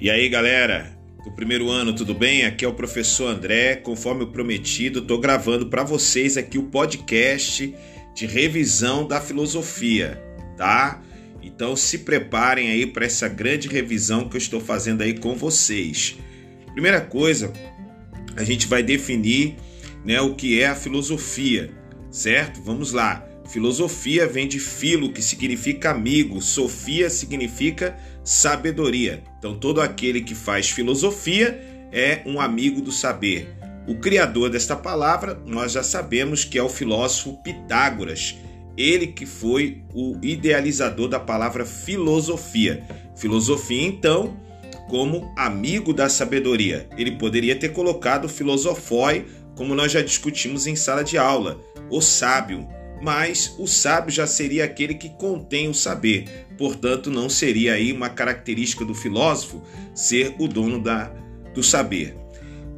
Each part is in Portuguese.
E aí, galera? Do primeiro ano, tudo bem? Aqui é o professor André. Conforme prometido, estou gravando para vocês aqui o podcast de revisão da filosofia, tá? Então se preparem aí para essa grande revisão que eu estou fazendo aí com vocês. Primeira coisa, a gente vai definir né, o que é a filosofia, certo? Vamos lá. Filosofia vem de filo, que significa amigo, sofia significa sabedoria. Então, todo aquele que faz filosofia é um amigo do saber. O criador desta palavra, nós já sabemos que é o filósofo Pitágoras, ele que foi o idealizador da palavra filosofia. Filosofia, então, como amigo da sabedoria. Ele poderia ter colocado filosofoi, como nós já discutimos em sala de aula, o sábio mas o sábio já seria aquele que contém o saber. Portanto, não seria aí uma característica do filósofo ser o dono da, do saber.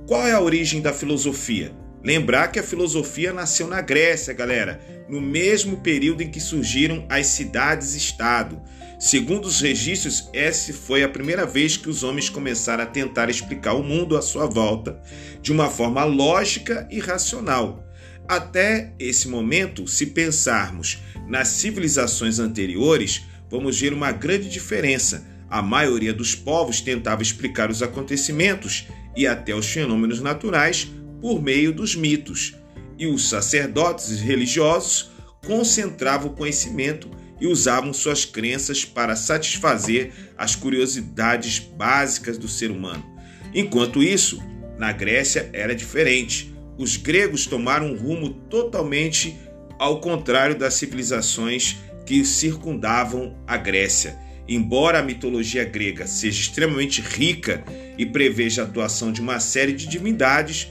Qual é a origem da filosofia? Lembrar que a filosofia nasceu na Grécia, galera, no mesmo período em que surgiram as cidades-estado. Segundo os registros, essa foi a primeira vez que os homens começaram a tentar explicar o mundo à sua volta de uma forma lógica e racional. Até esse momento, se pensarmos nas civilizações anteriores, vamos ver uma grande diferença. A maioria dos povos tentava explicar os acontecimentos e até os fenômenos naturais por meio dos mitos, e os sacerdotes religiosos concentravam o conhecimento e usavam suas crenças para satisfazer as curiosidades básicas do ser humano. Enquanto isso, na Grécia era diferente os gregos tomaram um rumo totalmente ao contrário das civilizações que circundavam a Grécia. Embora a mitologia grega seja extremamente rica e preveja a atuação de uma série de divindades,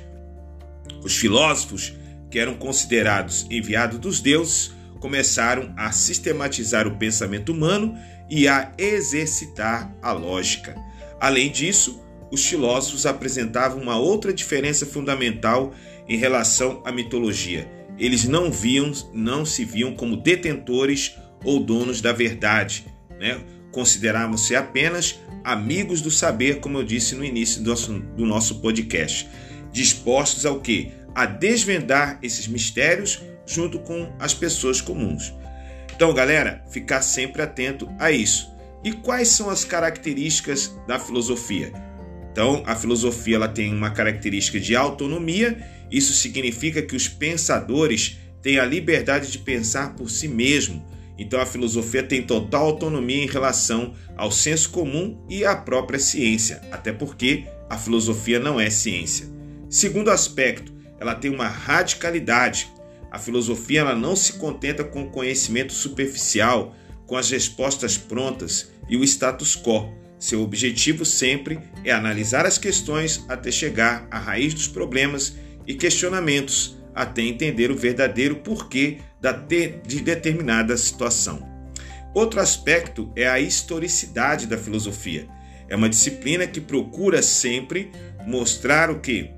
os filósofos, que eram considerados enviados dos deuses, começaram a sistematizar o pensamento humano e a exercitar a lógica. Além disso, os filósofos apresentavam uma outra diferença fundamental em relação à mitologia. Eles não viam, não se viam como detentores ou donos da verdade, né? Consideravam-se apenas amigos do saber, como eu disse no início do nosso, podcast, dispostos ao que? A desvendar esses mistérios junto com as pessoas comuns. Então, galera, ficar sempre atento a isso. E quais são as características da filosofia? Então, a filosofia ela tem uma característica de autonomia isso significa que os pensadores têm a liberdade de pensar por si mesmo. Então a filosofia tem total autonomia em relação ao senso comum e à própria ciência, até porque a filosofia não é ciência. Segundo aspecto, ela tem uma radicalidade. A filosofia ela não se contenta com o conhecimento superficial, com as respostas prontas e o status quo. Seu objetivo sempre é analisar as questões até chegar à raiz dos problemas e questionamentos até entender o verdadeiro porquê de determinada situação. Outro aspecto é a historicidade da filosofia. É uma disciplina que procura sempre mostrar o que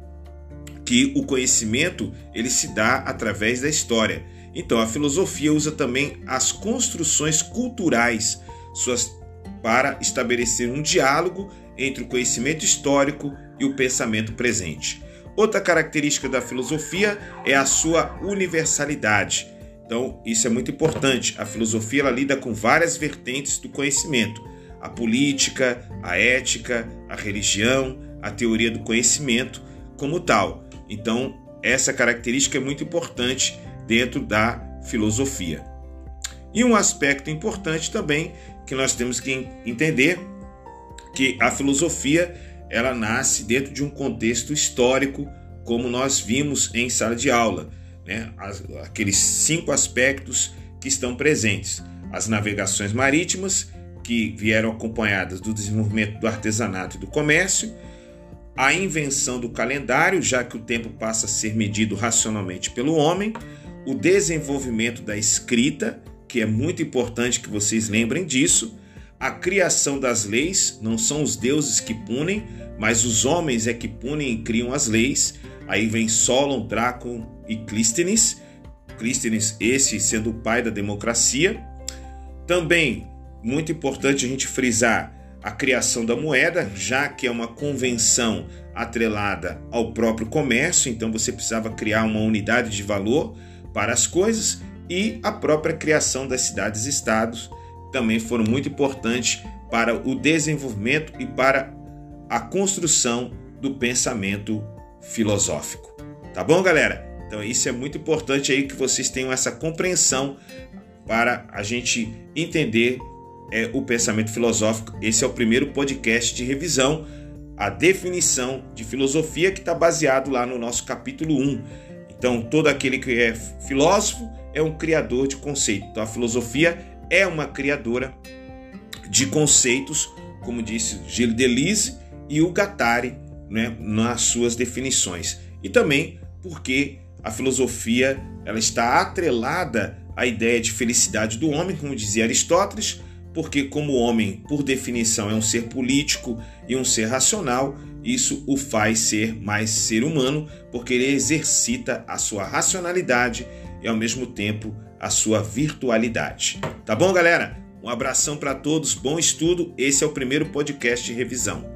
que o conhecimento ele se dá através da história. Então a filosofia usa também as construções culturais suas para estabelecer um diálogo entre o conhecimento histórico e o pensamento presente. Outra característica da filosofia é a sua universalidade. Então, isso é muito importante. A filosofia ela lida com várias vertentes do conhecimento: a política, a ética, a religião, a teoria do conhecimento, como tal. Então, essa característica é muito importante dentro da filosofia. E um aspecto importante também que nós temos que entender que a filosofia ela nasce dentro de um contexto histórico, como nós vimos em sala de aula, né? aqueles cinco aspectos que estão presentes: as navegações marítimas, que vieram acompanhadas do desenvolvimento do artesanato e do comércio, a invenção do calendário, já que o tempo passa a ser medido racionalmente pelo homem, o desenvolvimento da escrita, que é muito importante que vocês lembrem disso, a criação das leis, não são os deuses que punem, mas os homens é que punem e criam as leis. Aí vem Solon, Drácon e Clístenes. Clístenes, esse sendo o pai da democracia. Também, muito importante a gente frisar, a criação da moeda, já que é uma convenção atrelada ao próprio comércio, então você precisava criar uma unidade de valor para as coisas, e a própria criação das cidades-estados também foram muito importantes para o desenvolvimento e para a construção do pensamento filosófico. Tá bom, galera? Então isso é muito importante aí que vocês tenham essa compreensão para a gente entender é, o pensamento filosófico. Esse é o primeiro podcast de revisão, a definição de filosofia que está baseado lá no nosso capítulo 1. Então, todo aquele que é filósofo é um criador de conceito. Então, a filosofia é uma criadora de conceitos, como disse Gilles Deleuze e o Guattari né, nas suas definições. E também porque a filosofia ela está atrelada à ideia de felicidade do homem, como dizia Aristóteles, porque como o homem, por definição, é um ser político e um ser racional, isso o faz ser mais ser humano, porque ele exercita a sua racionalidade e ao mesmo tempo a sua virtualidade. Tá bom, galera? Um abração para todos, bom estudo. Esse é o primeiro podcast de revisão.